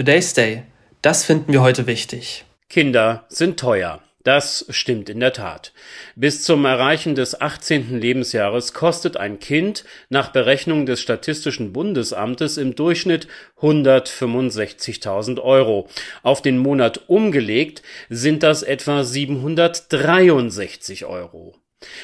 Today's Day. Das finden wir heute wichtig. Kinder sind teuer. Das stimmt in der Tat. Bis zum Erreichen des 18. Lebensjahres kostet ein Kind nach Berechnung des Statistischen Bundesamtes im Durchschnitt 165.000 Euro. Auf den Monat umgelegt sind das etwa 763 Euro.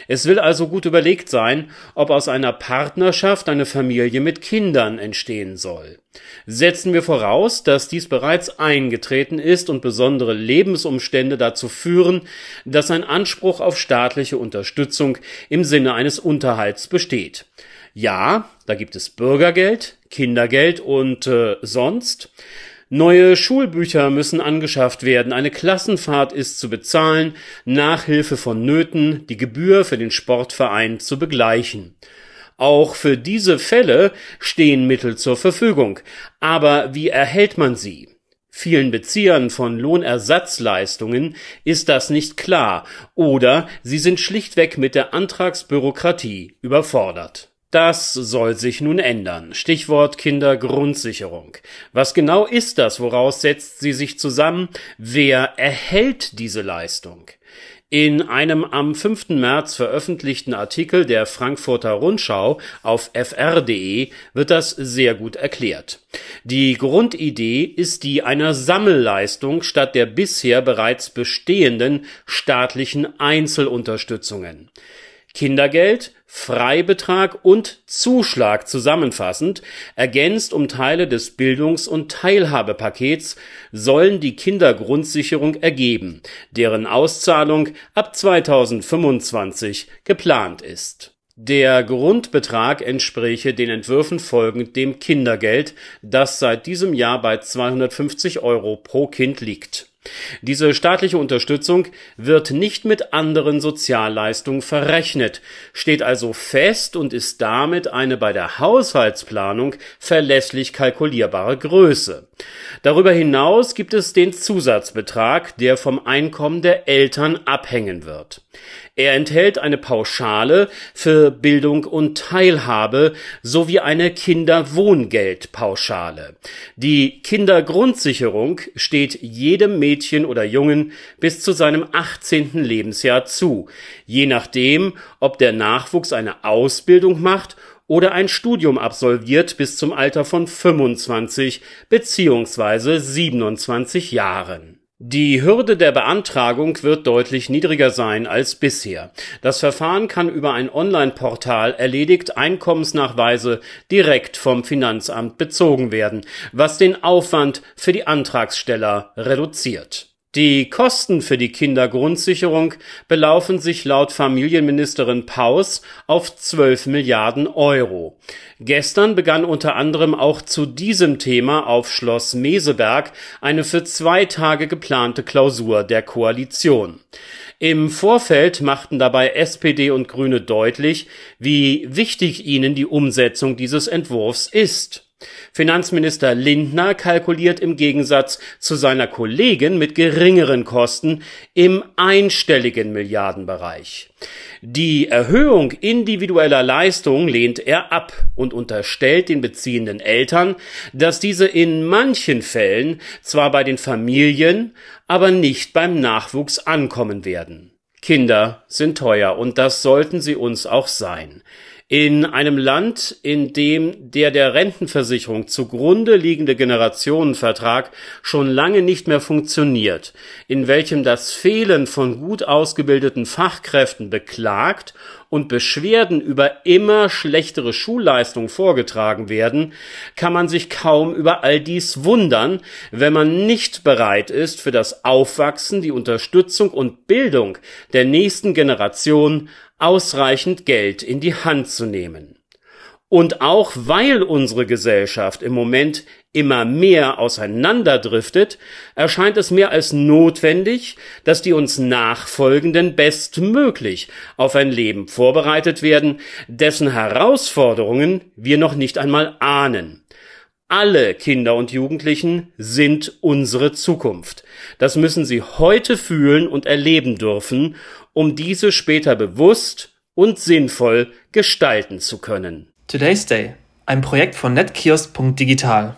Es will also gut überlegt sein, ob aus einer Partnerschaft eine Familie mit Kindern entstehen soll. Setzen wir voraus, dass dies bereits eingetreten ist und besondere Lebensumstände dazu führen, dass ein Anspruch auf staatliche Unterstützung im Sinne eines Unterhalts besteht. Ja, da gibt es Bürgergeld, Kindergeld und äh, sonst. Neue Schulbücher müssen angeschafft werden, eine Klassenfahrt ist zu bezahlen, Nachhilfe von Nöten, die Gebühr für den Sportverein zu begleichen. Auch für diese Fälle stehen Mittel zur Verfügung. Aber wie erhält man sie? Vielen Beziehern von Lohnersatzleistungen ist das nicht klar oder sie sind schlichtweg mit der Antragsbürokratie überfordert. Das soll sich nun ändern. Stichwort Kindergrundsicherung. Was genau ist das? Woraus setzt sie sich zusammen? Wer erhält diese Leistung? In einem am 5. März veröffentlichten Artikel der Frankfurter Rundschau auf fr.de wird das sehr gut erklärt. Die Grundidee ist die einer Sammelleistung statt der bisher bereits bestehenden staatlichen Einzelunterstützungen. Kindergeld, Freibetrag und Zuschlag zusammenfassend, ergänzt um Teile des Bildungs- und Teilhabepakets, sollen die Kindergrundsicherung ergeben, deren Auszahlung ab 2025 geplant ist. Der Grundbetrag entspräche den Entwürfen folgend dem Kindergeld, das seit diesem Jahr bei 250 Euro pro Kind liegt diese staatliche Unterstützung wird nicht mit anderen Sozialleistungen verrechnet, steht also fest und ist damit eine bei der Haushaltsplanung verlässlich kalkulierbare Größe. Darüber hinaus gibt es den Zusatzbetrag, der vom Einkommen der Eltern abhängen wird. Er enthält eine Pauschale für Bildung und Teilhabe sowie eine Kinderwohngeldpauschale. Die Kindergrundsicherung steht jedem Mädchen oder Jungen bis zu seinem 18. Lebensjahr zu, je nachdem, ob der Nachwuchs eine Ausbildung macht oder ein Studium absolviert bis zum Alter von 25 bzw. 27 Jahren. Die Hürde der Beantragung wird deutlich niedriger sein als bisher. Das Verfahren kann über ein Online-Portal erledigt Einkommensnachweise direkt vom Finanzamt bezogen werden, was den Aufwand für die Antragsteller reduziert die Kosten für die Kindergrundsicherung belaufen sich laut Familienministerin Paus auf 12 Milliarden Euro. Gestern begann unter anderem auch zu diesem Thema auf Schloss Meseberg eine für zwei Tage geplante Klausur der Koalition. Im Vorfeld machten dabei SPD und Grüne deutlich, wie wichtig ihnen die Umsetzung dieses Entwurfs ist. Finanzminister Lindner kalkuliert im Gegensatz zu seiner Kollegin mit geringeren Kosten im einstelligen Milliardenbereich. Die Erhöhung individueller Leistungen lehnt er ab und unterstellt den beziehenden Eltern, dass diese in manchen Fällen zwar bei den Familien, aber nicht beim Nachwuchs ankommen werden. Kinder sind teuer und das sollten sie uns auch sein. In einem Land, in dem der der Rentenversicherung zugrunde liegende Generationenvertrag schon lange nicht mehr funktioniert, in welchem das Fehlen von gut ausgebildeten Fachkräften beklagt und Beschwerden über immer schlechtere Schulleistungen vorgetragen werden, kann man sich kaum über all dies wundern, wenn man nicht bereit ist, für das Aufwachsen, die Unterstützung und Bildung der nächsten Generation ausreichend Geld in die Hand zu nehmen. Und auch weil unsere Gesellschaft im Moment immer mehr auseinanderdriftet, erscheint es mehr als notwendig, dass die uns Nachfolgenden bestmöglich auf ein Leben vorbereitet werden, dessen Herausforderungen wir noch nicht einmal ahnen. Alle Kinder und Jugendlichen sind unsere Zukunft. Das müssen sie heute fühlen und erleben dürfen, um diese später bewusst und sinnvoll gestalten zu können. Today's Day, ein Projekt von netkiosk.digital.